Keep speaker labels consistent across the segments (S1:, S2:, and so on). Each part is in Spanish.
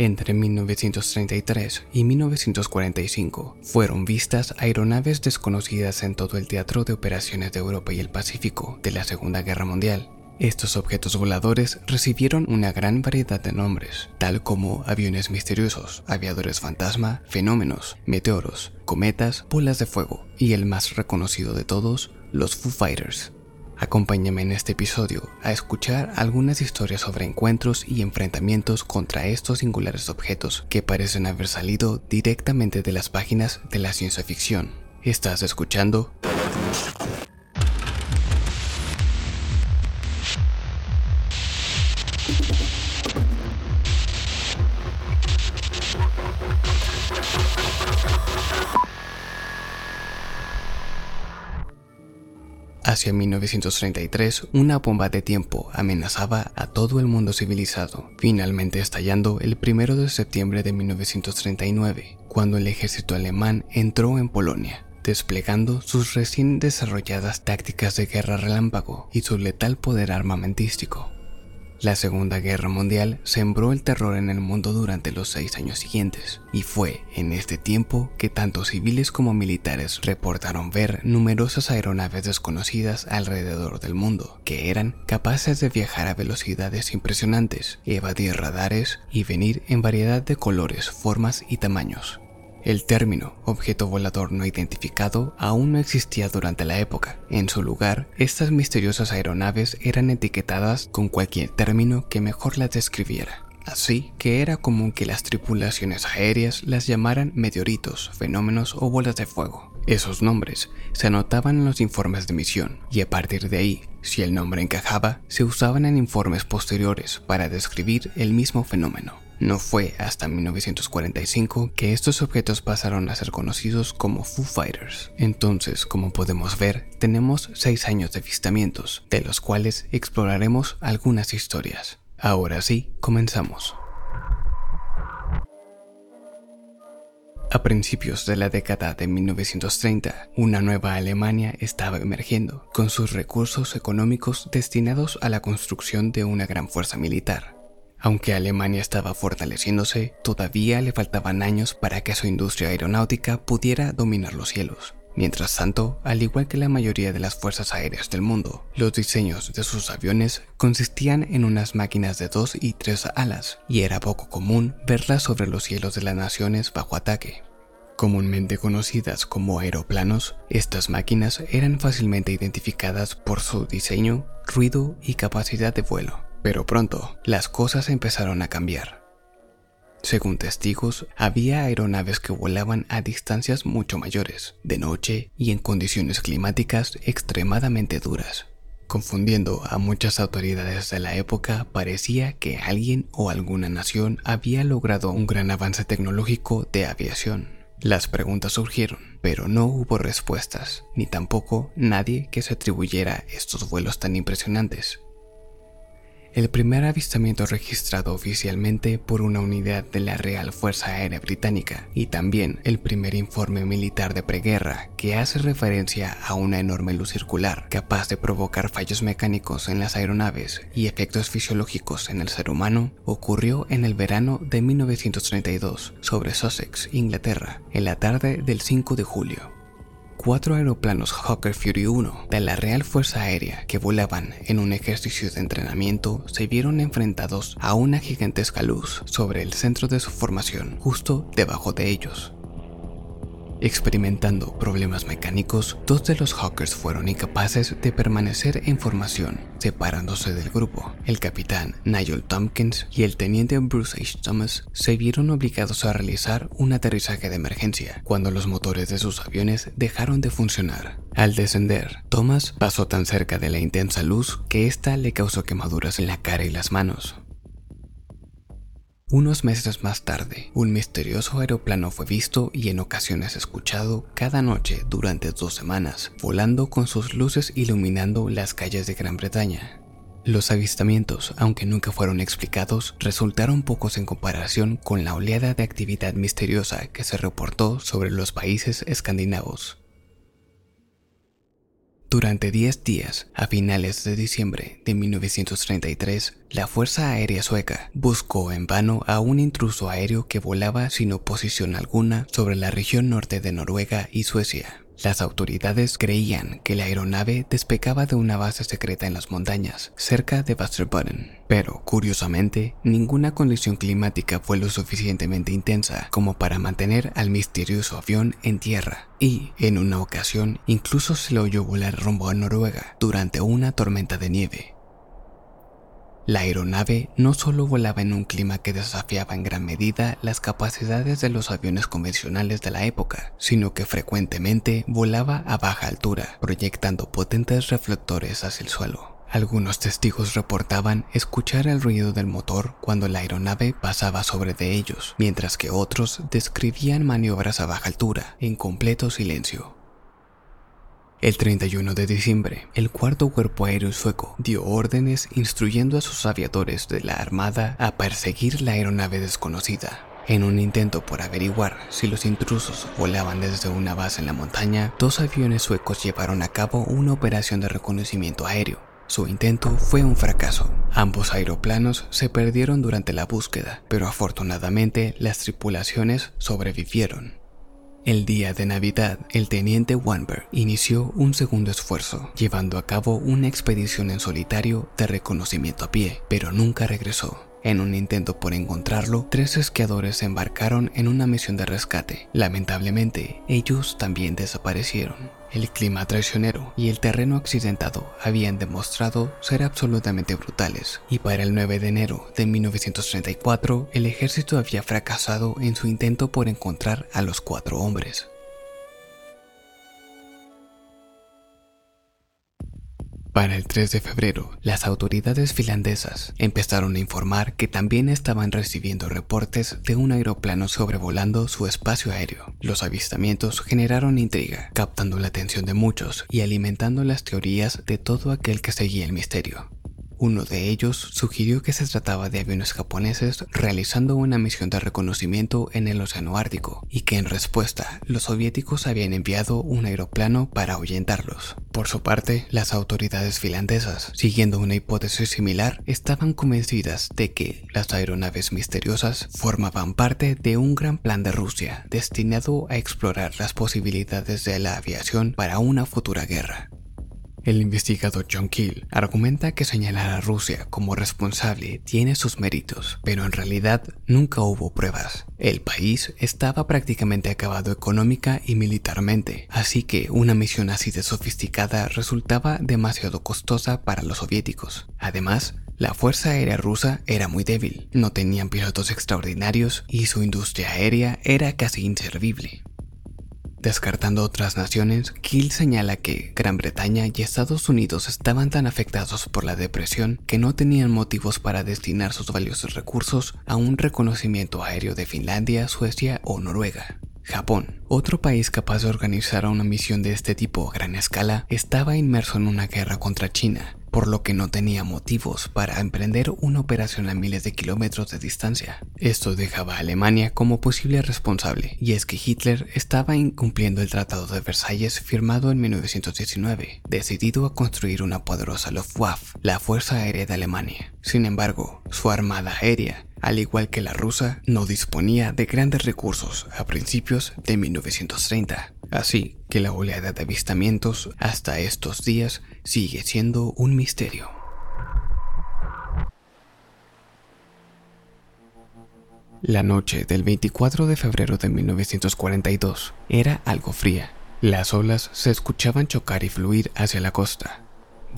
S1: Entre 1933 y 1945 fueron vistas aeronaves desconocidas en todo el teatro de operaciones de Europa y el Pacífico de la Segunda Guerra Mundial. Estos objetos voladores recibieron una gran variedad de nombres, tal como aviones misteriosos, aviadores fantasma, fenómenos, meteoros, cometas, bolas de fuego y el más reconocido de todos, los Foo Fighters. Acompáñame en este episodio a escuchar algunas historias sobre encuentros y enfrentamientos contra estos singulares objetos que parecen haber salido directamente de las páginas de la ciencia ficción. Estás escuchando Hacia 1933, una bomba de tiempo amenazaba a todo el mundo civilizado, finalmente estallando el 1 de septiembre de 1939, cuando el ejército alemán entró en Polonia, desplegando sus recién desarrolladas tácticas de guerra relámpago y su letal poder armamentístico. La Segunda Guerra Mundial sembró el terror en el mundo durante los seis años siguientes, y fue en este tiempo que tanto civiles como militares reportaron ver numerosas aeronaves desconocidas alrededor del mundo, que eran capaces de viajar a velocidades impresionantes, evadir radares y venir en variedad de colores, formas y tamaños. El término objeto volador no identificado aún no existía durante la época. En su lugar, estas misteriosas aeronaves eran etiquetadas con cualquier término que mejor las describiera. Así que era común que las tripulaciones aéreas las llamaran meteoritos, fenómenos o bolas de fuego. Esos nombres se anotaban en los informes de misión y a partir de ahí, si el nombre encajaba, se usaban en informes posteriores para describir el mismo fenómeno. No fue hasta 1945 que estos objetos pasaron a ser conocidos como Foo Fighters. Entonces, como podemos ver, tenemos 6 años de avistamientos, de los cuales exploraremos algunas historias. Ahora sí, comenzamos. A principios de la década de 1930, una nueva Alemania estaba emergiendo, con sus recursos económicos destinados a la construcción de una gran fuerza militar. Aunque Alemania estaba fortaleciéndose, todavía le faltaban años para que su industria aeronáutica pudiera dominar los cielos. Mientras tanto, al igual que la mayoría de las fuerzas aéreas del mundo, los diseños de sus aviones consistían en unas máquinas de dos y tres alas, y era poco común verlas sobre los cielos de las naciones bajo ataque. Comúnmente conocidas como aeroplanos, estas máquinas eran fácilmente identificadas por su diseño, ruido y capacidad de vuelo. Pero pronto las cosas empezaron a cambiar. Según testigos, había aeronaves que volaban a distancias mucho mayores, de noche y en condiciones climáticas extremadamente duras. Confundiendo a muchas autoridades de la época, parecía que alguien o alguna nación había logrado un gran avance tecnológico de aviación. Las preguntas surgieron, pero no hubo respuestas, ni tampoco nadie que se atribuyera estos vuelos tan impresionantes el primer avistamiento registrado oficialmente por una unidad de la Real Fuerza Aérea Británica y también el primer informe militar de preguerra que hace referencia a una enorme luz circular capaz de provocar fallos mecánicos en las aeronaves y efectos fisiológicos en el ser humano ocurrió en el verano de 1932 sobre Sussex, Inglaterra, en la tarde del 5 de julio cuatro aeroplanos Hawker Fury 1 de la Real Fuerza Aérea que volaban en un ejercicio de entrenamiento se vieron enfrentados a una gigantesca luz sobre el centro de su formación, justo debajo de ellos. Experimentando problemas mecánicos, dos de los Hawkers fueron incapaces de permanecer en formación, separándose del grupo. El capitán Nigel Tompkins y el teniente Bruce H. Thomas se vieron obligados a realizar un aterrizaje de emergencia cuando los motores de sus aviones dejaron de funcionar. Al descender, Thomas pasó tan cerca de la intensa luz que ésta le causó quemaduras en la cara y las manos. Unos meses más tarde, un misterioso aeroplano fue visto y en ocasiones escuchado cada noche durante dos semanas, volando con sus luces iluminando las calles de Gran Bretaña. Los avistamientos, aunque nunca fueron explicados, resultaron pocos en comparación con la oleada de actividad misteriosa que se reportó sobre los países escandinavos. Durante 10 días, a finales de diciembre de 1933, la Fuerza Aérea Sueca buscó en vano a un intruso aéreo que volaba sin oposición alguna sobre la región norte de Noruega y Suecia. Las autoridades creían que la aeronave despegaba de una base secreta en las montañas, cerca de Vasterbotn. Pero, curiosamente, ninguna condición climática fue lo suficientemente intensa como para mantener al misterioso avión en tierra. Y, en una ocasión, incluso se lo oyó volar rumbo a Noruega durante una tormenta de nieve. La aeronave no solo volaba en un clima que desafiaba en gran medida las capacidades de los aviones convencionales de la época, sino que frecuentemente volaba a baja altura, proyectando potentes reflectores hacia el suelo. Algunos testigos reportaban escuchar el ruido del motor cuando la aeronave pasaba sobre de ellos, mientras que otros describían maniobras a baja altura, en completo silencio. El 31 de diciembre, el cuarto cuerpo aéreo sueco dio órdenes instruyendo a sus aviadores de la Armada a perseguir la aeronave desconocida. En un intento por averiguar si los intrusos volaban desde una base en la montaña, dos aviones suecos llevaron a cabo una operación de reconocimiento aéreo. Su intento fue un fracaso. Ambos aeroplanos se perdieron durante la búsqueda, pero afortunadamente las tripulaciones sobrevivieron. El día de Navidad, el teniente Wanberg inició un segundo esfuerzo, llevando a cabo una expedición en solitario de reconocimiento a pie, pero nunca regresó. En un intento por encontrarlo, tres esquiadores se embarcaron en una misión de rescate. Lamentablemente, ellos también desaparecieron. El clima traicionero y el terreno accidentado habían demostrado ser absolutamente brutales, y para el 9 de enero de 1934 el ejército había fracasado en su intento por encontrar a los cuatro hombres. Para el 3 de febrero, las autoridades finlandesas empezaron a informar que también estaban recibiendo reportes de un aeroplano sobrevolando su espacio aéreo. Los avistamientos generaron intriga, captando la atención de muchos y alimentando las teorías de todo aquel que seguía el misterio. Uno de ellos sugirió que se trataba de aviones japoneses realizando una misión de reconocimiento en el Océano Ártico y que en respuesta los soviéticos habían enviado un aeroplano para ahuyentarlos. Por su parte, las autoridades finlandesas, siguiendo una hipótesis similar, estaban convencidas de que las aeronaves misteriosas formaban parte de un gran plan de Rusia destinado a explorar las posibilidades de la aviación para una futura guerra. El investigador John Keel argumenta que señalar a Rusia como responsable tiene sus méritos, pero en realidad nunca hubo pruebas. El país estaba prácticamente acabado económica y militarmente, así que una misión así de sofisticada resultaba demasiado costosa para los soviéticos. Además, la Fuerza Aérea Rusa era muy débil, no tenían pilotos extraordinarios y su industria aérea era casi inservible. Descartando otras naciones, Kiel señala que Gran Bretaña y Estados Unidos estaban tan afectados por la depresión que no tenían motivos para destinar sus valiosos recursos a un reconocimiento aéreo de Finlandia, Suecia o Noruega. Japón, otro país capaz de organizar una misión de este tipo a gran escala, estaba inmerso en una guerra contra China por lo que no tenía motivos para emprender una operación a miles de kilómetros de distancia. Esto dejaba a Alemania como posible responsable, y es que Hitler estaba incumpliendo el Tratado de Versalles firmado en 1919, decidido a construir una poderosa Luftwaffe, la Fuerza Aérea de Alemania. Sin embargo, su armada aérea al igual que la rusa, no disponía de grandes recursos a principios de 1930. Así que la oleada de avistamientos hasta estos días sigue siendo un misterio. La noche del 24 de febrero de 1942 era algo fría. Las olas se escuchaban chocar y fluir hacia la costa.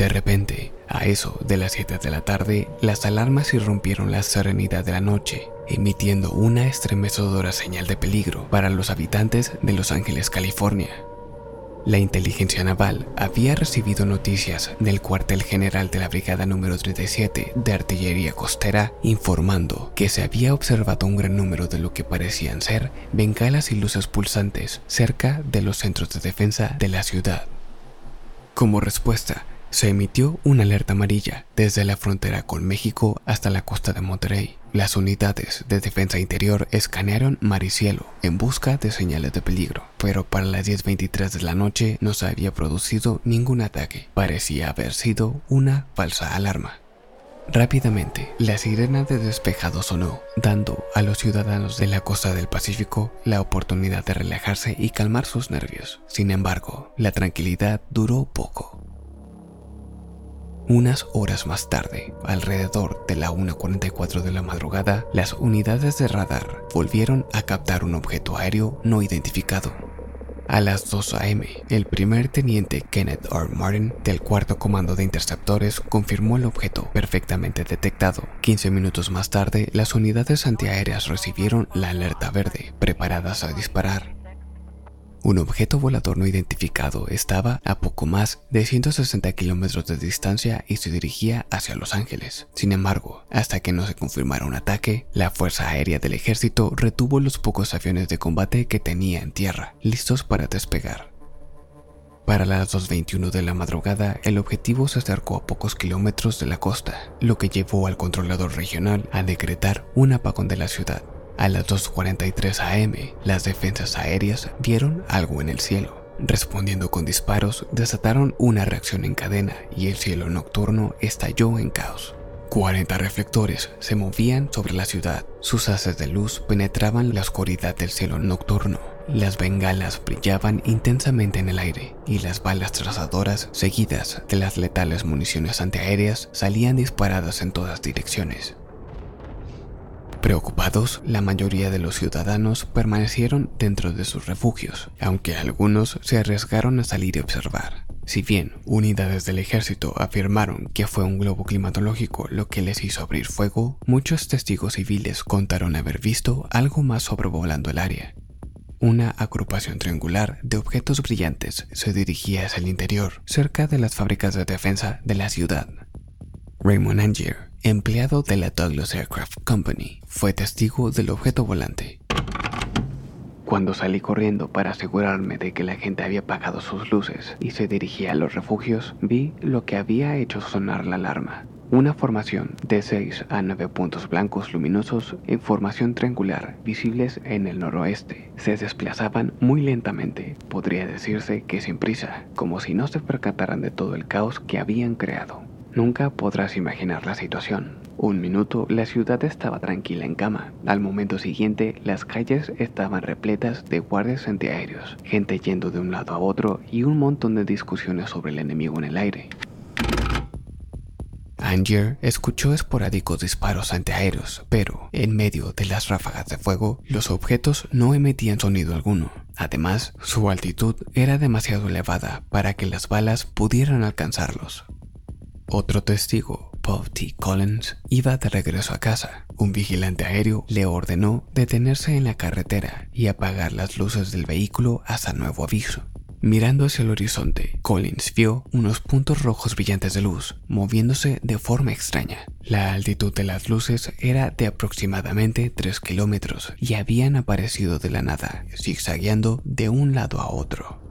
S1: De repente, a eso de las 7 de la tarde, las alarmas irrumpieron la serenidad de la noche, emitiendo una estremecedora señal de peligro para los habitantes de Los Ángeles, California. La inteligencia naval había recibido noticias del cuartel general de la Brigada número 37 de Artillería Costera informando que se había observado un gran número de lo que parecían ser bengalas y luces pulsantes cerca de los centros de defensa de la ciudad. Como respuesta, Se emitió una alerta amarilla desde la frontera con México hasta la costa de Monterrey. Las unidades de defensa interior escanearon mar y cielo en busca de señales de peligro, pero para las 10.23 de la noche no se había producido ningún ataque. Parecía haber sido una falsa alarma. Rápidamente, la sirena de despejado sonó, dando a los ciudadanos de la costa del Pacífico la oportunidad de relajarse y calmar sus nervios. Sin embargo, la tranquilidad duró poco. Unas horas más tarde, alrededor de la 1.44 de la madrugada, las unidades de radar volvieron a captar un objeto aéreo no identificado. A las 2 a.m., el primer teniente Kenneth R. Martin del cuarto comando de interceptores confirmó el objeto perfectamente detectado. 15 minutos más tarde, las unidades antiaéreas recibieron la alerta verde, preparadas a disparar. Un objeto volador no identificado estaba a poco más de 160 kilómetros de distancia y se dirigía hacia Los Ángeles. Sin embargo, hasta que no se confirmara un ataque, la Fuerza Aérea del Ejército retuvo los pocos aviones de combate que tenía en tierra, listos para despegar. Para las 2.21 de la madrugada, el objetivo se acercó a pocos kilómetros de la costa, lo que llevó al controlador regional a decretar un apagón de la ciudad. A las 2.43 am, las defensas aéreas vieron algo en el cielo. Respondiendo con disparos, desataron una reacción en cadena y el cielo nocturno estalló en caos. 40 reflectores se movían sobre la ciudad. Sus haces de luz penetraban la oscuridad del cielo nocturno. Las bengalas brillaban intensamente en el aire y las balas trazadoras, seguidas de las letales municiones antiaéreas, salían disparadas en todas direcciones. Preocupados, la mayoría de los ciudadanos permanecieron dentro de sus refugios, aunque algunos se arriesgaron a salir y observar. Si bien unidades del ejército afirmaron que fue un globo climatológico lo que les hizo abrir fuego, muchos testigos civiles contaron haber visto algo más sobrevolando el área. Una agrupación triangular de objetos brillantes se dirigía hacia el interior, cerca de las fábricas de defensa de la ciudad. Raymond Angier, empleado de la Douglas Aircraft Company, fue testigo del objeto volante. Cuando salí corriendo para asegurarme de que la gente había apagado sus luces y se dirigía a los refugios, vi lo que había hecho sonar la alarma. Una formación de 6 a 9 puntos blancos luminosos en formación triangular visibles en el noroeste. Se desplazaban muy lentamente, podría decirse que sin prisa, como si no se percataran de todo el caos que habían creado. Nunca podrás imaginar la situación. Un minuto la ciudad estaba tranquila en cama. Al momento siguiente las calles estaban repletas de guardias antiaéreos, gente yendo de un lado a otro y un montón de discusiones sobre el enemigo en el aire. Angier escuchó esporádicos disparos antiaéreos, pero en medio de las ráfagas de fuego, los objetos no emitían sonido alguno. Además, su altitud era demasiado elevada para que las balas pudieran alcanzarlos. Otro testigo, Bob T. Collins, iba de regreso a casa. Un vigilante aéreo le ordenó detenerse en la carretera y apagar las luces del vehículo hasta nuevo aviso. Mirando hacia el horizonte, Collins vio unos puntos rojos brillantes de luz moviéndose de forma extraña. La altitud de las luces era de aproximadamente 3 kilómetros y habían aparecido de la nada, zigzagueando de un lado a otro.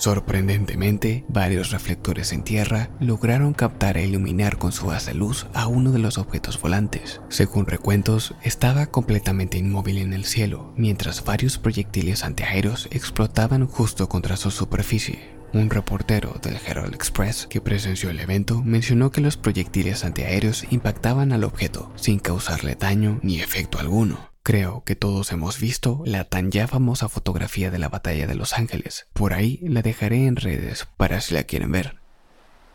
S1: Sorprendentemente, varios reflectores en tierra lograron captar e iluminar con su haz de luz a uno de los objetos volantes. Según recuentos, estaba completamente inmóvil en el cielo, mientras varios proyectiles antiaéreos explotaban justo contra su superficie. Un reportero del Herald Express que presenció el evento mencionó que los proyectiles antiaéreos impactaban al objeto sin causarle daño ni efecto alguno. Creo que todos hemos visto la tan ya famosa fotografía de la batalla de Los Ángeles. Por ahí la dejaré en redes para si la quieren ver.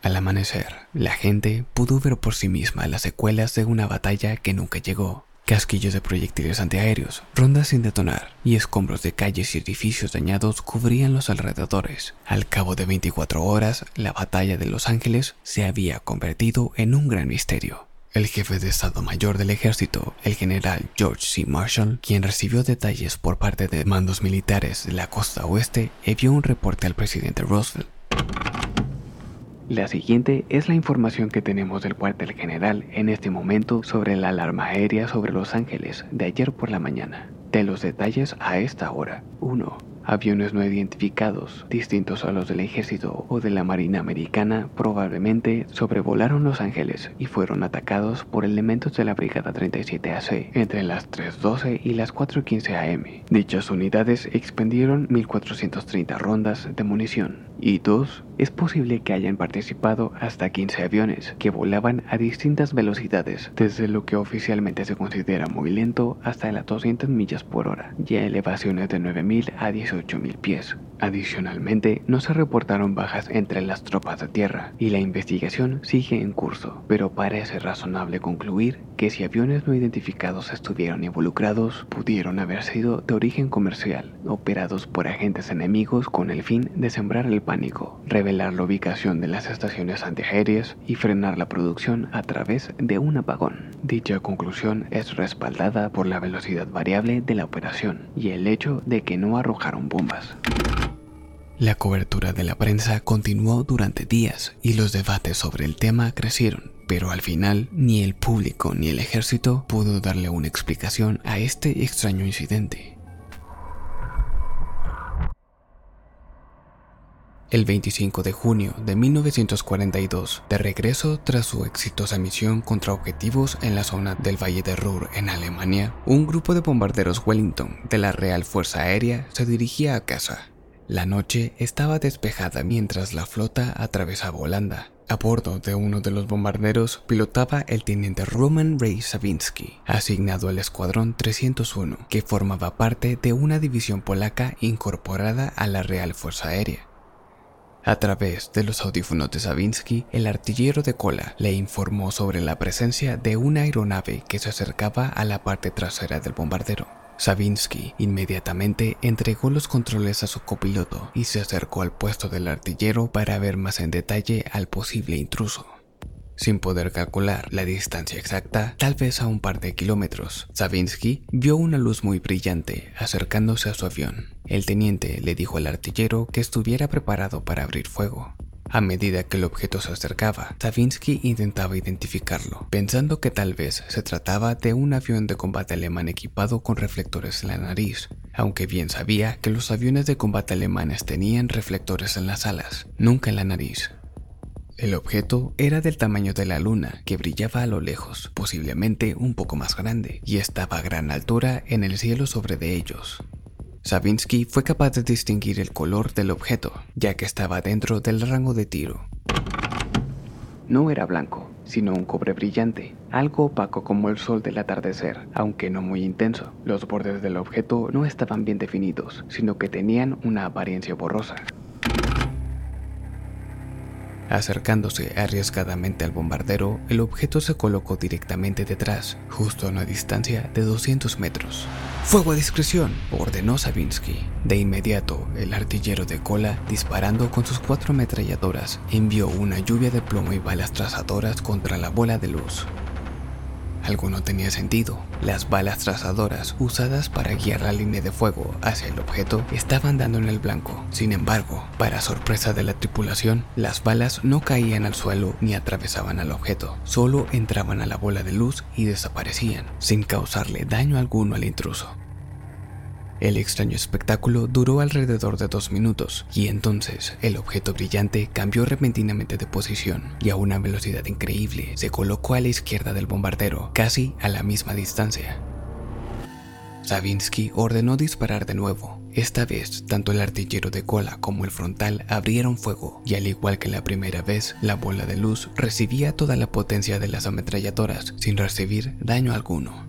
S1: Al amanecer, la gente pudo ver por sí misma las secuelas de una batalla que nunca llegó. Casquillos de proyectiles antiaéreos, rondas sin detonar y escombros de calles y edificios dañados cubrían los alrededores. Al cabo de 24 horas, la batalla de Los Ángeles se había convertido en un gran misterio. El jefe de Estado Mayor del Ejército, el general George C. Marshall, quien recibió detalles por parte de mandos militares de la costa oeste, envió un reporte al presidente Roosevelt. La siguiente es la información que tenemos del cuartel general en este momento sobre la alarma aérea sobre Los Ángeles de ayer por la mañana. De los detalles a esta hora. 1. Aviones no identificados, distintos a los del ejército o de la marina americana, probablemente sobrevolaron Los Ángeles y fueron atacados por elementos de la Brigada 37AC entre las 3.12 y las 4.15 am. Dichas unidades expendieron 1.430 rondas de munición y dos, es posible que hayan participado hasta 15 aviones que volaban a distintas velocidades, desde lo que oficialmente se considera muy lento hasta las 200 millas por hora y a elevaciones de 9.000 a 18.000 pies. Adicionalmente, no se reportaron bajas entre las tropas de tierra y la investigación sigue en curso, pero parece razonable concluir que si aviones no identificados estuvieron involucrados, pudieron haber sido de origen comercial, operados por agentes enemigos con el fin de sembrar el pánico, revelar la ubicación de las estaciones antiaéreas y frenar la producción a través de un apagón. Dicha conclusión es respaldada por la velocidad variable de la operación y el hecho de que no arrojaron bombas. La cobertura de la prensa continuó durante días y los debates sobre el tema crecieron, pero al final ni el público ni el ejército pudo darle una explicación a este extraño incidente. El 25 de junio de 1942, de regreso tras su exitosa misión contra objetivos en la zona del Valle de Ruhr en Alemania, un grupo de bombarderos Wellington de la Real Fuerza Aérea se dirigía a casa. La noche estaba despejada mientras la flota atravesaba Holanda. A bordo de uno de los bombarderos pilotaba el teniente Roman Ray Savinsky, asignado al Escuadrón 301, que formaba parte de una división polaca incorporada a la Real Fuerza Aérea. A través de los audífonos de Savinsky, el artillero de cola le informó sobre la presencia de una aeronave que se acercaba a la parte trasera del bombardero. Savinsky inmediatamente entregó los controles a su copiloto y se acercó al puesto del artillero para ver más en detalle al posible intruso. Sin poder calcular la distancia exacta, tal vez a un par de kilómetros, Savinsky vio una luz muy brillante acercándose a su avión. El teniente le dijo al artillero que estuviera preparado para abrir fuego. A medida que el objeto se acercaba, Savinsky intentaba identificarlo, pensando que tal vez se trataba de un avión de combate alemán equipado con reflectores en la nariz, aunque bien sabía que los aviones de combate alemanes tenían reflectores en las alas, nunca en la nariz. El objeto era del tamaño de la luna, que brillaba a lo lejos, posiblemente un poco más grande, y estaba a gran altura en el cielo sobre de ellos. Savinsky fue capaz de distinguir el color del objeto, ya que estaba dentro del rango de tiro. No era blanco, sino un cobre brillante, algo opaco como el sol del atardecer, aunque no muy intenso. Los bordes del objeto no estaban bien definidos, sino que tenían una apariencia borrosa. Acercándose arriesgadamente al bombardero, el objeto se colocó directamente detrás, justo a una distancia de 200 metros. ¡Fuego a discreción! ordenó Savinsky. De inmediato, el artillero de cola, disparando con sus cuatro ametralladoras, envió una lluvia de plomo y balas trazadoras contra la bola de luz. Algo no tenía sentido. Las balas trazadoras usadas para guiar la línea de fuego hacia el objeto estaban dando en el blanco. Sin embargo, para sorpresa de la tripulación, las balas no caían al suelo ni atravesaban al objeto, solo entraban a la bola de luz y desaparecían, sin causarle daño alguno al intruso. El extraño espectáculo duró alrededor de dos minutos y entonces el objeto brillante cambió repentinamente de posición y a una velocidad increíble se colocó a la izquierda del bombardero, casi a la misma distancia. Savinsky ordenó disparar de nuevo. Esta vez, tanto el artillero de cola como el frontal abrieron fuego, y al igual que la primera vez, la bola de luz recibía toda la potencia de las ametralladoras sin recibir daño alguno.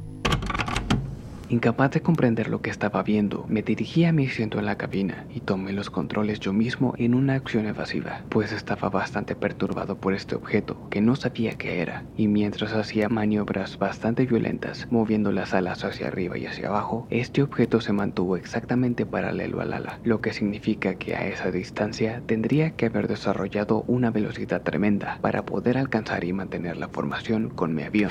S1: Incapaz de comprender lo que estaba viendo, me dirigí a mi asiento en la cabina y tomé los controles yo mismo en una acción evasiva, pues estaba bastante perturbado por este objeto que no sabía qué era, y mientras hacía maniobras bastante violentas, moviendo las alas hacia arriba y hacia abajo, este objeto se mantuvo exactamente paralelo al ala, lo que significa que a esa distancia tendría que haber desarrollado una velocidad tremenda para poder alcanzar y mantener la formación con mi avión.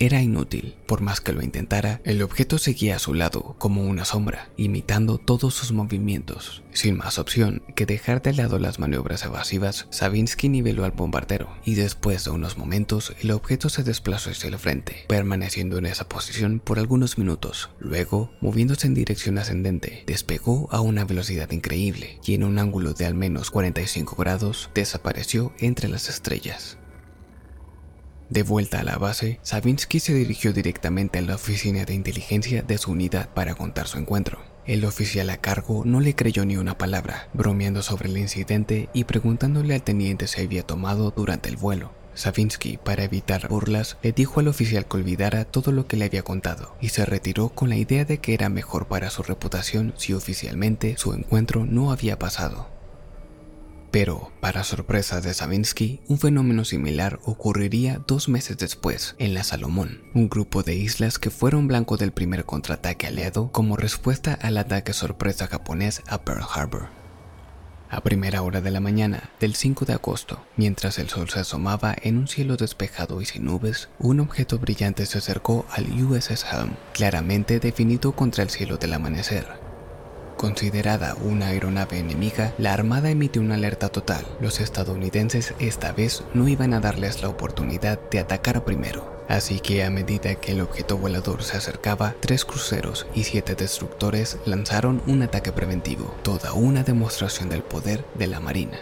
S1: Era inútil, por más que lo intentara, el objeto seguía a su lado como una sombra, imitando todos sus movimientos. Sin más opción que dejar de lado las maniobras evasivas, Savinsky niveló al bombardero y después de unos momentos el objeto se desplazó hacia el frente, permaneciendo en esa posición por algunos minutos. Luego, moviéndose en dirección ascendente, despegó a una velocidad increíble y en un ángulo de al menos 45 grados desapareció entre las estrellas. De vuelta a la base, Savinsky se dirigió directamente a la oficina de inteligencia de su unidad para contar su encuentro. El oficial a cargo no le creyó ni una palabra, bromeando sobre el incidente y preguntándole al teniente si había tomado durante el vuelo. Savinsky, para evitar burlas, le dijo al oficial que olvidara todo lo que le había contado y se retiró con la idea de que era mejor para su reputación si oficialmente su encuentro no había pasado. Pero, para sorpresa de Savinsky, un fenómeno similar ocurriría dos meses después, en la Salomón, un grupo de islas que fueron blanco del primer contraataque aliado como respuesta al ataque sorpresa japonés a Pearl Harbor. A primera hora de la mañana del 5 de agosto, mientras el sol se asomaba en un cielo despejado y sin nubes, un objeto brillante se acercó al USS Helm, claramente definido contra el cielo del amanecer. Considerada una aeronave enemiga, la Armada emitió una alerta total. Los estadounidenses esta vez no iban a darles la oportunidad de atacar primero. Así que a medida que el objeto volador se acercaba, tres cruceros y siete destructores lanzaron un ataque preventivo, toda una demostración del poder de la Marina.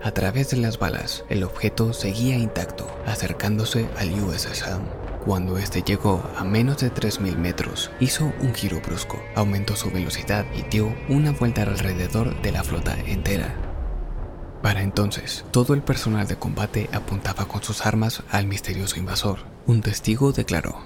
S1: A través de las balas, el objeto seguía intacto, acercándose al USS Helm. Cuando este llegó a menos de 3.000 metros, hizo un giro brusco, aumentó su velocidad y dio una vuelta alrededor de la flota entera. Para entonces, todo el personal de combate apuntaba con sus armas al misterioso invasor. Un testigo declaró.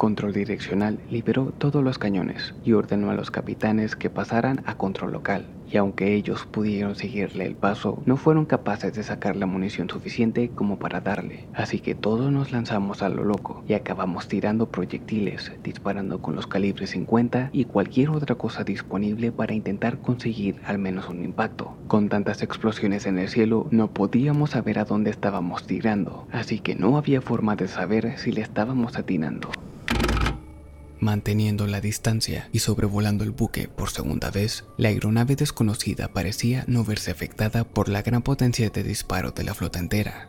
S1: Control Direccional liberó todos los cañones y ordenó a los capitanes que pasaran a control local y aunque ellos pudieron seguirle el paso, no fueron capaces de sacar la munición suficiente como para darle. Así que todos nos lanzamos a lo loco y acabamos tirando proyectiles, disparando con los calibres 50 y cualquier otra cosa disponible para intentar conseguir al menos un impacto. Con tantas explosiones en el cielo, no podíamos saber a dónde estábamos tirando, así que no había forma de saber si le estábamos atinando. Manteniendo la distancia y sobrevolando el buque por segunda vez, la aeronave desconocida parecía no verse afectada por la gran potencia de disparo de la flota entera.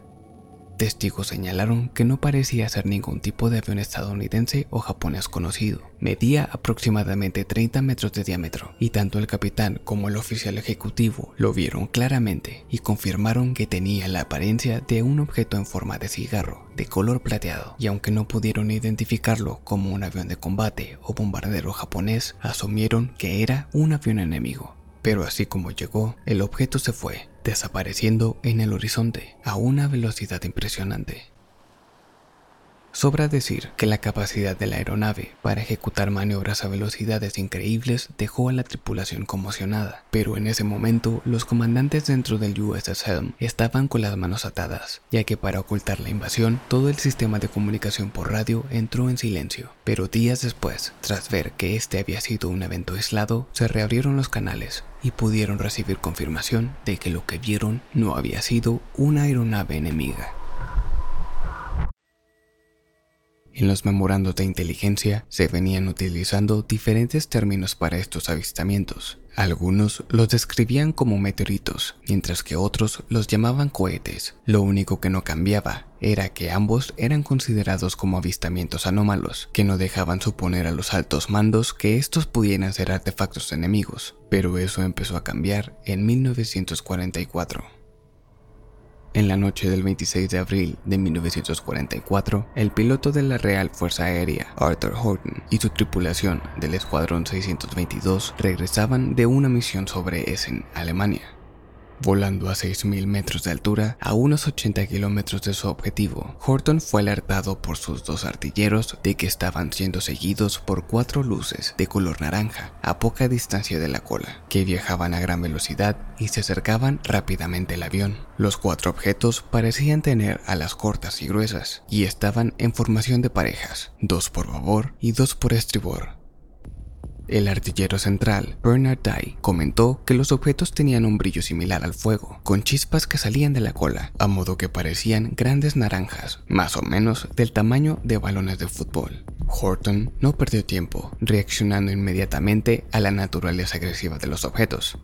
S1: Testigos señalaron que no parecía ser ningún tipo de avión estadounidense o japonés conocido. Medía aproximadamente 30 metros de diámetro y tanto el capitán como el oficial ejecutivo lo vieron claramente y confirmaron que tenía la apariencia de un objeto en forma de cigarro de color plateado y aunque no pudieron identificarlo como un avión de combate o bombardero japonés, asumieron que era un avión enemigo. Pero así como llegó, el objeto se fue desapareciendo en el horizonte a una velocidad impresionante. Sobra decir que la capacidad de la aeronave para ejecutar maniobras a velocidades increíbles dejó a la tripulación conmocionada, pero en ese momento los comandantes dentro del USS Helm estaban con las manos atadas, ya que para ocultar la invasión todo el sistema de comunicación por radio entró en silencio. Pero días después, tras ver que este había sido un evento aislado, se reabrieron los canales y pudieron recibir confirmación de que lo que vieron no había sido una aeronave enemiga. En los memorandos de inteligencia se venían utilizando diferentes términos para estos avistamientos. Algunos los describían como meteoritos, mientras que otros los llamaban cohetes. Lo único que no cambiaba era que ambos eran considerados como avistamientos anómalos, que no dejaban suponer a los altos mandos que estos pudieran ser artefactos enemigos. Pero eso empezó a cambiar en 1944. En la noche del 26 de abril de 1944, el piloto de la Real Fuerza Aérea, Arthur Horton, y su tripulación del Escuadrón 622 regresaban de una misión sobre Essen, Alemania. Volando a 6.000 metros de altura, a unos 80 kilómetros de su objetivo, Horton fue alertado por sus dos artilleros de que estaban siendo seguidos por cuatro luces de color naranja a poca distancia de la cola, que viajaban a gran velocidad y se acercaban rápidamente al avión. Los cuatro objetos parecían tener alas cortas y gruesas y estaban en formación de parejas, dos por babor y dos por estribor, El artillero central, Bernard Dye, comentó que los objetos tenían un brillo similar al fuego, con chispas que salían de la cola, a modo que parecían grandes naranjas, más o menos del tamaño de balones de fútbol. Horton no perdió tiempo, reaccionando inmediatamente a la naturaleza agresiva de los objetos.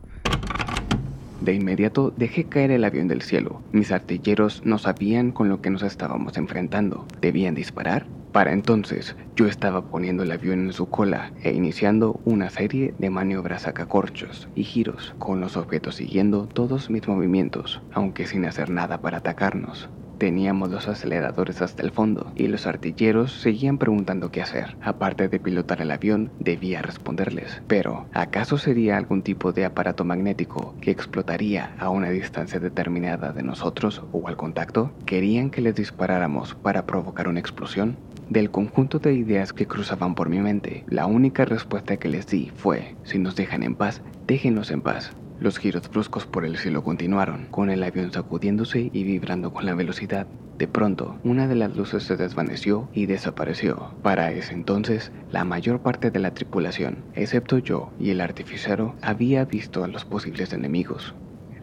S1: De inmediato dejé caer el avión del cielo. Mis artilleros no sabían con lo que nos estábamos enfrentando. ¿Debían disparar? Para entonces, yo estaba poniendo el avión en su cola e iniciando una serie de maniobras sacacorchos y giros, con los objetos siguiendo todos mis movimientos, aunque sin hacer nada para atacarnos. Teníamos los aceleradores hasta el fondo y los artilleros seguían preguntando qué hacer. Aparte de pilotar el avión, debía responderles. Pero, ¿acaso sería algún tipo de aparato magnético que explotaría a una distancia determinada de nosotros o al contacto? ¿Querían que les disparáramos para provocar una explosión? Del conjunto de ideas que cruzaban por mi mente, la única respuesta que les di fue, si nos dejan en paz, déjenos en paz. Los giros bruscos por el cielo continuaron, con el avión sacudiéndose y vibrando con la velocidad. De pronto, una de las luces se desvaneció y desapareció. Para ese entonces, la mayor parte de la tripulación, excepto yo y el artificiero, había visto a los posibles enemigos.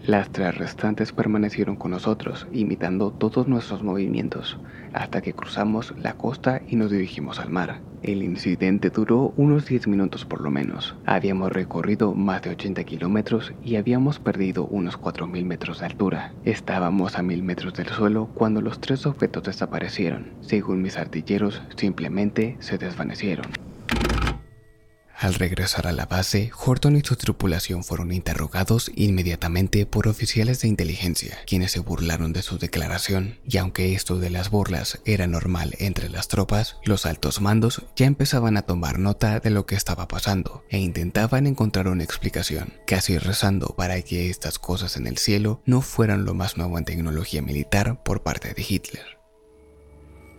S1: Las tres restantes permanecieron con nosotros, imitando todos nuestros movimientos, hasta que cruzamos la costa y nos dirigimos al mar. El incidente duró unos 10 minutos por lo menos. Habíamos recorrido más de 80 kilómetros y habíamos perdido unos 4.000 metros de altura. Estábamos a 1.000 metros del suelo cuando los tres objetos desaparecieron. Según mis artilleros, simplemente se desvanecieron. Al regresar a la base, Horton y su tripulación fueron interrogados inmediatamente por oficiales de inteligencia, quienes se burlaron de su declaración, y aunque esto de las burlas era normal entre las tropas, los altos mandos ya empezaban a tomar nota de lo que estaba pasando e intentaban encontrar una explicación, casi rezando para que estas cosas en el cielo no fueran lo más nuevo en tecnología militar por parte de Hitler.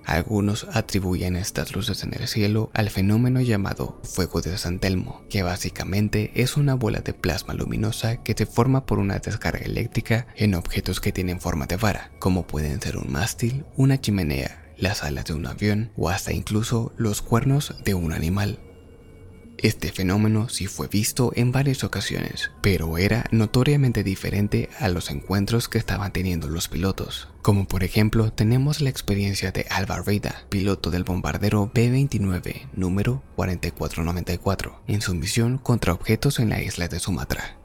S1: Algunos atribuyen estas luces en el cielo al fenómeno llamado fuego de San Telmo, que básicamente es una bola de plasma luminosa que se forma por una descarga eléctrica en objetos que tienen forma de vara, como pueden ser un mástil, una chimenea, las alas de un avión o hasta incluso los cuernos de un animal. Este fenómeno sí fue visto en varias ocasiones, pero era notoriamente diferente a los encuentros que estaban teniendo los pilotos. Como por ejemplo tenemos la experiencia de Alva Reida, piloto del bombardero B-29 número 4494, en su misión contra objetos en la isla de Sumatra.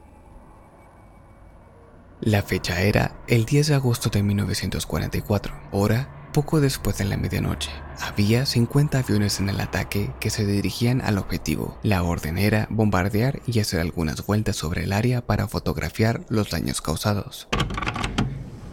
S1: La fecha era el 10 de agosto de 1944, hora poco después de la medianoche, había 50 aviones en el ataque que se dirigían al objetivo. La orden era bombardear y hacer algunas vueltas sobre el área para fotografiar los daños causados.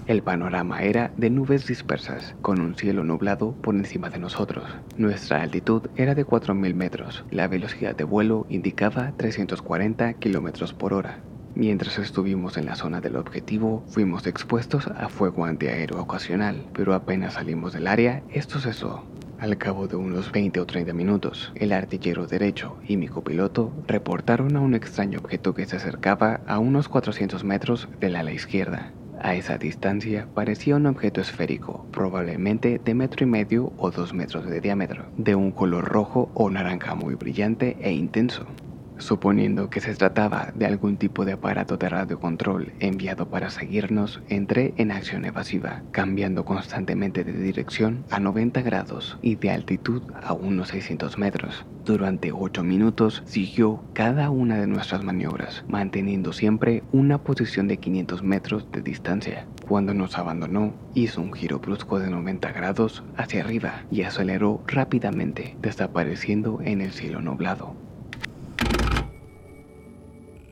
S1: El panorama era de nubes dispersas, con un cielo nublado por encima de nosotros. Nuestra altitud era de 4.000 metros. La velocidad de vuelo indicaba 340 km por hora. Mientras estuvimos en la zona del objetivo, fuimos expuestos a fuego antiaéreo ocasional, pero apenas salimos del área, esto cesó. Al cabo de unos 20 o 30 minutos, el artillero derecho y mi copiloto reportaron a un extraño objeto que se acercaba a unos 400 metros del ala izquierda. A esa distancia parecía un objeto esférico, probablemente de metro y medio o dos metros de diámetro, de un color rojo o naranja muy brillante e intenso. Suponiendo que se trataba de algún tipo de aparato de radiocontrol enviado para seguirnos, entré en acción evasiva, cambiando constantemente de dirección a 90 grados y de altitud a unos 600 metros. Durante 8 minutos siguió cada una de nuestras maniobras, manteniendo siempre una posición de 500 metros de distancia. Cuando nos abandonó, hizo un giro brusco de 90 grados hacia arriba y aceleró rápidamente, desapareciendo en el cielo nublado.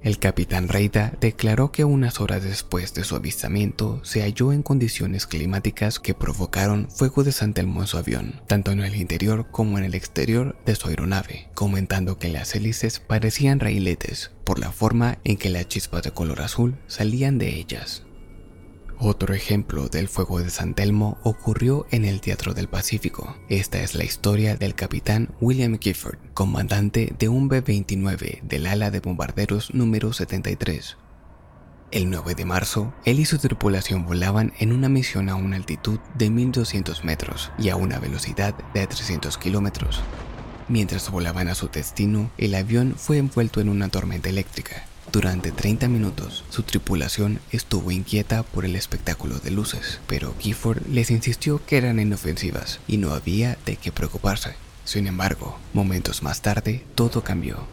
S1: El capitán Reida declaró que unas horas después de su avistamiento se halló en condiciones climáticas que provocaron fuego de San Telmo en su avión, tanto en el interior como en el exterior de su aeronave, comentando que las hélices parecían raíletes por la forma en que las chispas de color azul salían de ellas. Otro ejemplo del fuego de San Telmo ocurrió en el Teatro del Pacífico. Esta es la historia del capitán William Gifford, comandante de un B-29 del ala de bombarderos número 73. El 9 de marzo, él y su tripulación volaban en una misión a una altitud de 1200 metros y a una velocidad de 300 kilómetros. Mientras volaban a su destino, el avión fue envuelto en una tormenta eléctrica. Durante 30 minutos, su tripulación estuvo inquieta por el espectáculo de luces, pero Gifford les insistió que eran inofensivas y no había de qué preocuparse. Sin embargo, momentos más tarde, todo cambió.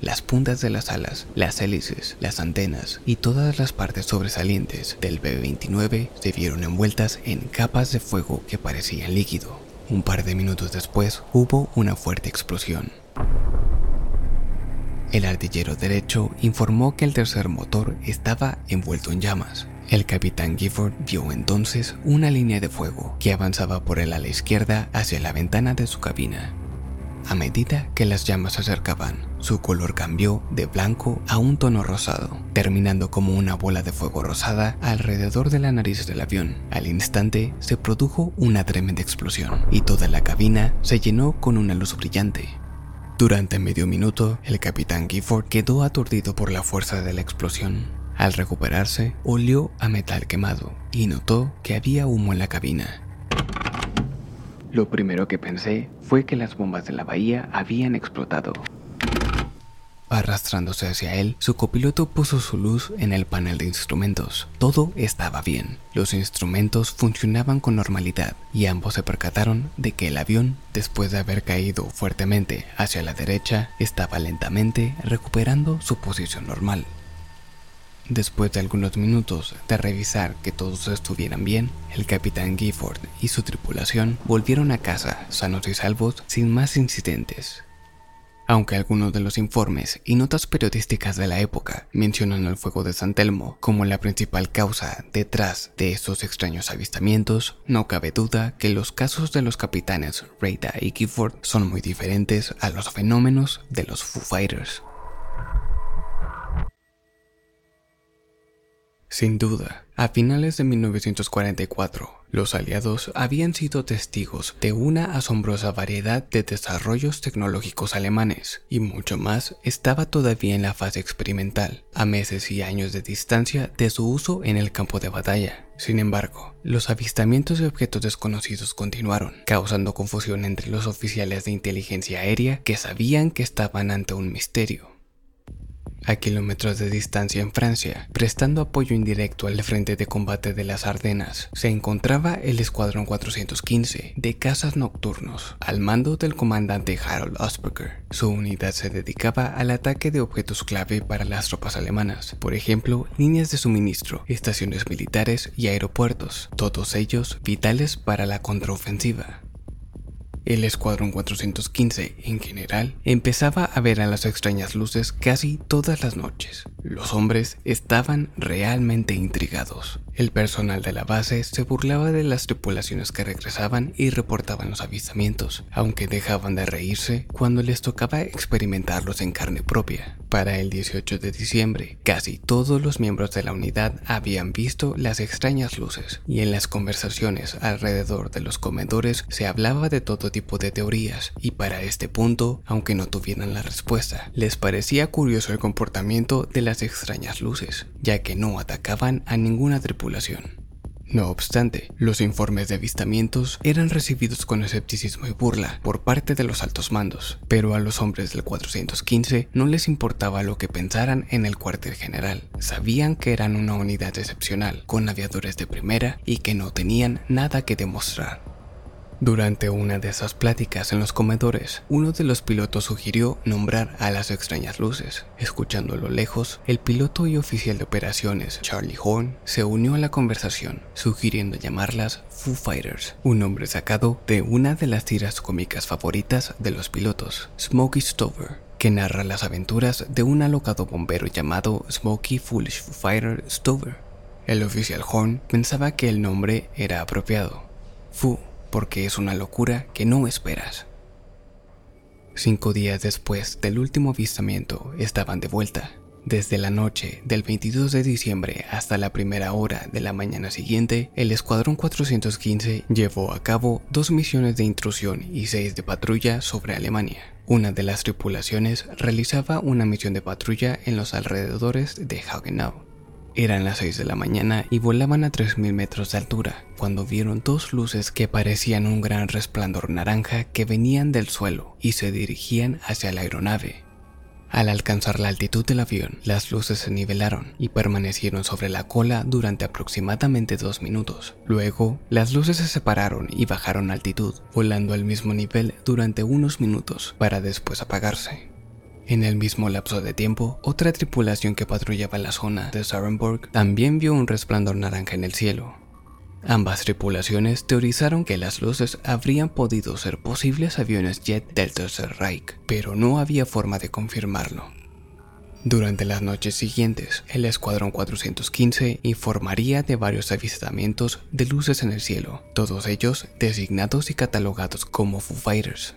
S1: Las puntas de las alas, las hélices, las antenas y todas las partes sobresalientes del B-29 se vieron envueltas en capas de fuego que parecían líquido. Un par de minutos después hubo una fuerte explosión. El artillero derecho informó que el tercer motor estaba envuelto en llamas. El capitán Gifford vio entonces una línea de fuego que avanzaba por el ala izquierda hacia la ventana de su cabina. A medida que las llamas se acercaban, su color cambió de blanco a un tono rosado, terminando como una bola de fuego rosada alrededor de la nariz del avión. Al instante se produjo una tremenda explosión y toda la cabina se llenó con una luz brillante. Durante medio minuto, el capitán Gifford quedó aturdido por la fuerza de la explosión. Al recuperarse, olió a metal quemado y notó que había humo en la cabina. Lo primero que pensé fue que las bombas de la bahía habían explotado. Arrastrándose hacia él, su copiloto puso su luz en el panel de instrumentos. Todo estaba bien. Los instrumentos funcionaban con normalidad y ambos se percataron de que el avión, después de haber caído fuertemente hacia la derecha, estaba lentamente recuperando su posición normal. Después de algunos minutos de revisar que todos estuvieran bien, el capitán Gifford y su tripulación volvieron a casa sanos y salvos sin más incidentes. Aunque algunos de los informes y notas periodísticas de la época mencionan el fuego de San Telmo como la principal causa detrás de estos extraños avistamientos, no cabe duda que los casos de los capitanes Reida y Gifford son muy diferentes a los fenómenos de los Foo Fighters. Sin duda, a finales de 1944, los aliados habían sido testigos de una asombrosa variedad de desarrollos tecnológicos alemanes, y mucho más estaba todavía en la fase experimental, a meses y años de distancia de su uso en el campo de batalla. Sin embargo, los avistamientos de objetos desconocidos continuaron, causando confusión entre los oficiales de inteligencia aérea que sabían que estaban ante un misterio a kilómetros de distancia en Francia, prestando apoyo indirecto al frente de combate de las Ardenas, se encontraba el Escuadrón 415 de cazas nocturnos, al mando del comandante Harold Osberger. Su unidad se dedicaba al ataque de objetos clave para las tropas alemanas, por ejemplo, líneas de suministro, estaciones militares y aeropuertos, todos ellos vitales para la contraofensiva. El Escuadrón 415, en general, empezaba a ver a las extrañas luces casi todas las noches. Los hombres estaban realmente intrigados. El personal de la base se burlaba de las tripulaciones que regresaban y reportaban los avistamientos, aunque dejaban de reírse cuando les tocaba experimentarlos en carne propia. Para el 18 de diciembre, casi todos los miembros de la unidad habían visto las extrañas luces, y en las conversaciones alrededor de los comedores se hablaba de todo tipo de teorías, y para este punto, aunque no tuvieran la respuesta, les parecía curioso el comportamiento de las extrañas luces, ya que no atacaban a ninguna tripulación no obstante, los informes de avistamientos eran recibidos con escepticismo y burla por parte de los altos mandos, pero a los hombres del 415 no les importaba lo que pensaran en el cuartel general. Sabían que eran una unidad excepcional, con aviadores de primera y que no tenían nada que demostrar. Durante una de esas pláticas en los comedores, uno de los pilotos sugirió nombrar a las extrañas luces. Escuchando a lo lejos, el piloto y oficial de operaciones Charlie Horn se unió a la conversación, sugiriendo llamarlas Foo Fighters, un nombre sacado de una de las tiras cómicas favoritas de los pilotos, Smokey Stover, que narra las aventuras de un alocado bombero llamado Smokey Foolish Foo Fighter Stover. El oficial Horn pensaba que el nombre era apropiado. Foo porque es una locura que no esperas. Cinco días después del último avistamiento estaban de vuelta. Desde la noche del 22 de diciembre hasta la primera hora de la mañana siguiente, el Escuadrón 415 llevó a cabo dos misiones de intrusión y seis de patrulla sobre Alemania. Una de las tripulaciones realizaba una misión de patrulla en los alrededores de Hagenau Eran las 6 de la mañana y volaban a 3.000 metros de altura cuando vieron dos luces que parecían un gran resplandor naranja que venían del suelo y se dirigían hacia la aeronave. Al alcanzar la altitud del avión, las luces se nivelaron y permanecieron sobre la cola durante aproximadamente dos minutos. Luego, las luces se separaron y bajaron altitud, volando al mismo nivel durante unos minutos para después apagarse. En el mismo lapso de tiempo, otra tripulación que patrullaba la zona de Sarenburg también vio un resplandor naranja en el cielo. Ambas tripulaciones teorizaron que las luces habrían podido ser posibles aviones jet del Tercer Reich, pero no había forma de confirmarlo. Durante las noches siguientes, el Escuadrón 415 informaría de varios avistamientos de luces en el cielo, todos ellos designados y catalogados como Foo Fighters.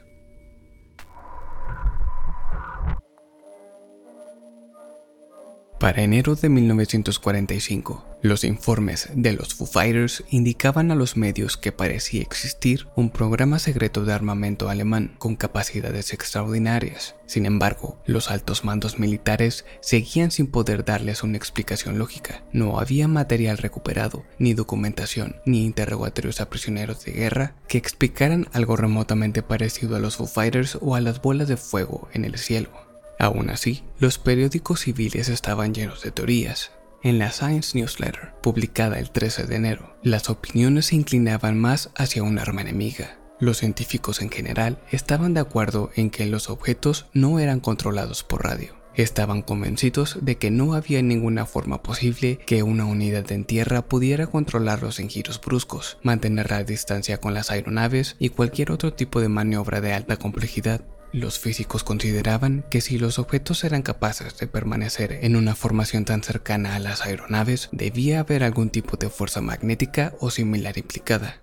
S1: Para enero de 1945, los informes de los Foo Fighters indicaban a los medios que parecía existir un programa secreto de armamento alemán con capacidades extraordinarias. Sin embargo, los altos mandos militares seguían sin poder darles una explicación lógica. No había material recuperado, ni documentación, ni interrogatorios a prisioneros de guerra que explicaran algo remotamente parecido a los Foo Fighters o a las bolas de fuego en el cielo. Aún así, los periódicos civiles estaban llenos de teorías. En la Science Newsletter, publicada el 13 de enero, las opiniones se inclinaban más hacia un arma enemiga. Los científicos en general estaban de acuerdo en que los objetos no eran controlados por radio. Estaban convencidos de que no había ninguna forma posible que una unidad en tierra pudiera controlarlos en giros bruscos, mantener la distancia con las aeronaves y cualquier otro tipo de maniobra de alta complejidad. Los físicos consideraban que si los objetos eran capaces de permanecer en una formación tan cercana a las aeronaves, debía haber algún tipo de fuerza magnética o similar implicada.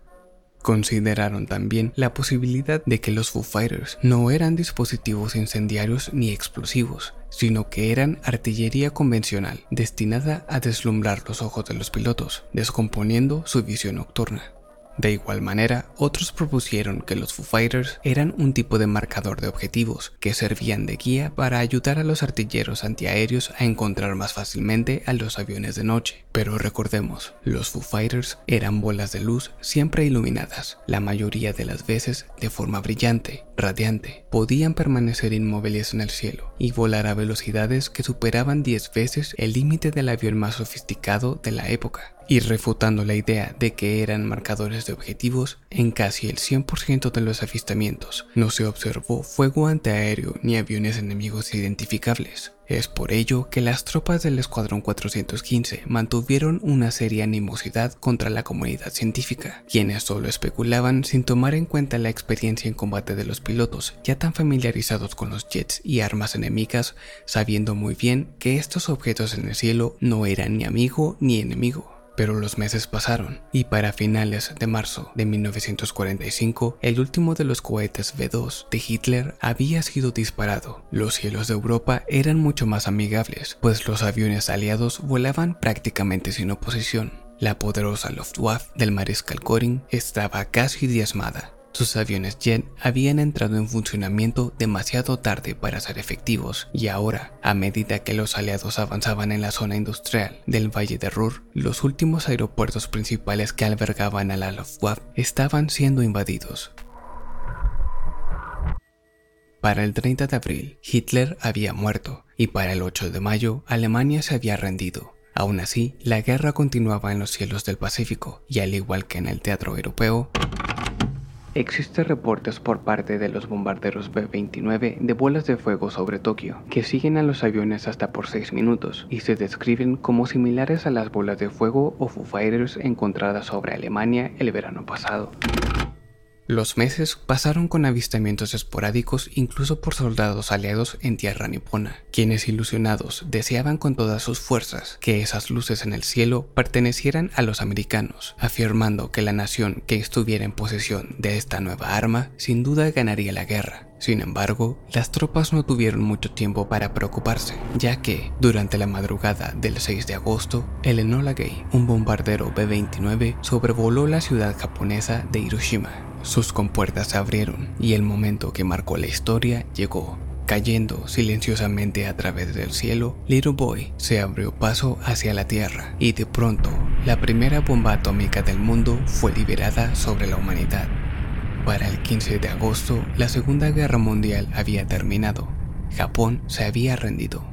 S1: Consideraron también la posibilidad de que los Foo Fighters no eran dispositivos incendiarios ni explosivos, sino que eran artillería convencional destinada a deslumbrar los ojos de los pilotos, descomponiendo su visión nocturna. De igual manera, otros propusieron que los Foo Fighters eran un tipo de marcador de objetivos que servían de guía para ayudar a los artilleros antiaéreos a encontrar más fácilmente a los aviones de noche. Pero recordemos, los Foo Fighters eran bolas de luz siempre iluminadas, la mayoría de las veces de forma brillante, radiante. Podían permanecer inmóviles en el cielo y volar a velocidades que superaban 10 veces el límite del avión más sofisticado de la época y refutando la idea de que eran marcadores de objetivos, en casi el 100% de los avistamientos no se observó fuego antiaéreo ni aviones enemigos identificables. Es por ello que las tropas del Escuadrón 415 mantuvieron una seria animosidad contra la comunidad científica, quienes solo especulaban sin tomar en cuenta la experiencia en combate de los pilotos, ya tan familiarizados con los jets y armas enemigas, sabiendo muy bien que estos objetos en el cielo no eran ni amigo ni enemigo. Pero los meses pasaron y para finales de marzo de 1945 el último de los cohetes V2 de Hitler había sido disparado. Los cielos de Europa eran mucho más amigables, pues los aviones aliados volaban prácticamente sin oposición. La poderosa Luftwaffe del mariscal Göring estaba casi diezmada sus aviones jet habían entrado en funcionamiento demasiado tarde para ser efectivos y ahora, a medida que los aliados avanzaban en la zona industrial del Valle de Ruhr, los últimos aeropuertos principales que albergaban a la Luftwaffe estaban siendo invadidos. Para el 30 de abril, Hitler había muerto y para el 8 de mayo, Alemania se había rendido. Aún así, la guerra continuaba en los cielos del Pacífico y al igual que en el teatro europeo, Existen reportes por parte de los bombarderos B-29 de bolas de fuego sobre Tokio, que siguen a los aviones hasta por 6 minutos y se describen como similares a las bolas de fuego o Foo Fighters encontradas sobre Alemania el verano pasado. Los meses pasaron con avistamientos esporádicos incluso por soldados aliados en tierra nipona, quienes ilusionados deseaban con todas sus fuerzas que esas luces en el cielo pertenecieran a los americanos, afirmando que la nación que estuviera en posesión de esta nueva arma sin duda ganaría la guerra. Sin embargo, las tropas no tuvieron mucho tiempo para preocuparse, ya que, durante la madrugada del 6 de agosto, el Enola Gay, un bombardero B-29, sobrevoló la ciudad japonesa de Hiroshima, sus compuertas se abrieron y el momento que marcó la historia llegó. Cayendo silenciosamente a través del cielo, Little Boy se abrió paso hacia la Tierra y de pronto la primera bomba atómica del mundo fue liberada sobre la humanidad. Para el 15 de agosto, la Segunda Guerra Mundial había terminado. Japón se había rendido.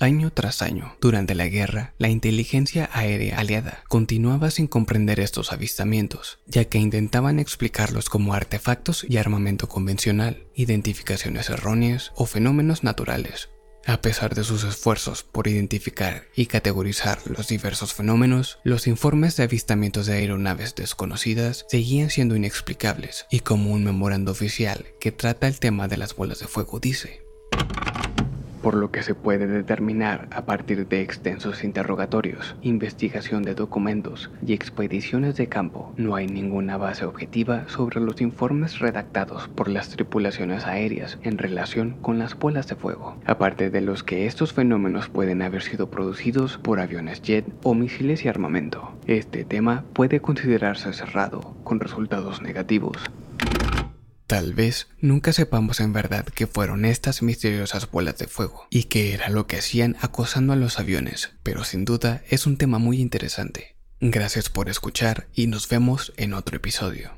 S1: Año tras año, durante la guerra, la inteligencia aérea aliada continuaba sin comprender estos avistamientos, ya que intentaban explicarlos como artefactos y armamento convencional, identificaciones erróneas o fenómenos naturales. A pesar de sus esfuerzos por identificar y categorizar los diversos fenómenos, los informes de avistamientos de aeronaves desconocidas seguían siendo inexplicables, y como un memorando oficial que trata el tema de las bolas de fuego dice, por lo que se puede determinar a partir de extensos interrogatorios, investigación de documentos y expediciones de campo, no hay ninguna base objetiva sobre los informes redactados por las tripulaciones aéreas en relación con las bolas de fuego, aparte de los que estos fenómenos pueden haber sido producidos por aviones jet o misiles y armamento. Este tema puede considerarse cerrado, con resultados negativos, Tal vez nunca sepamos en verdad qué fueron estas misteriosas bolas de fuego y qué era lo que hacían acosando a los aviones, pero sin duda es un tema muy interesante. Gracias por escuchar y nos vemos en otro episodio.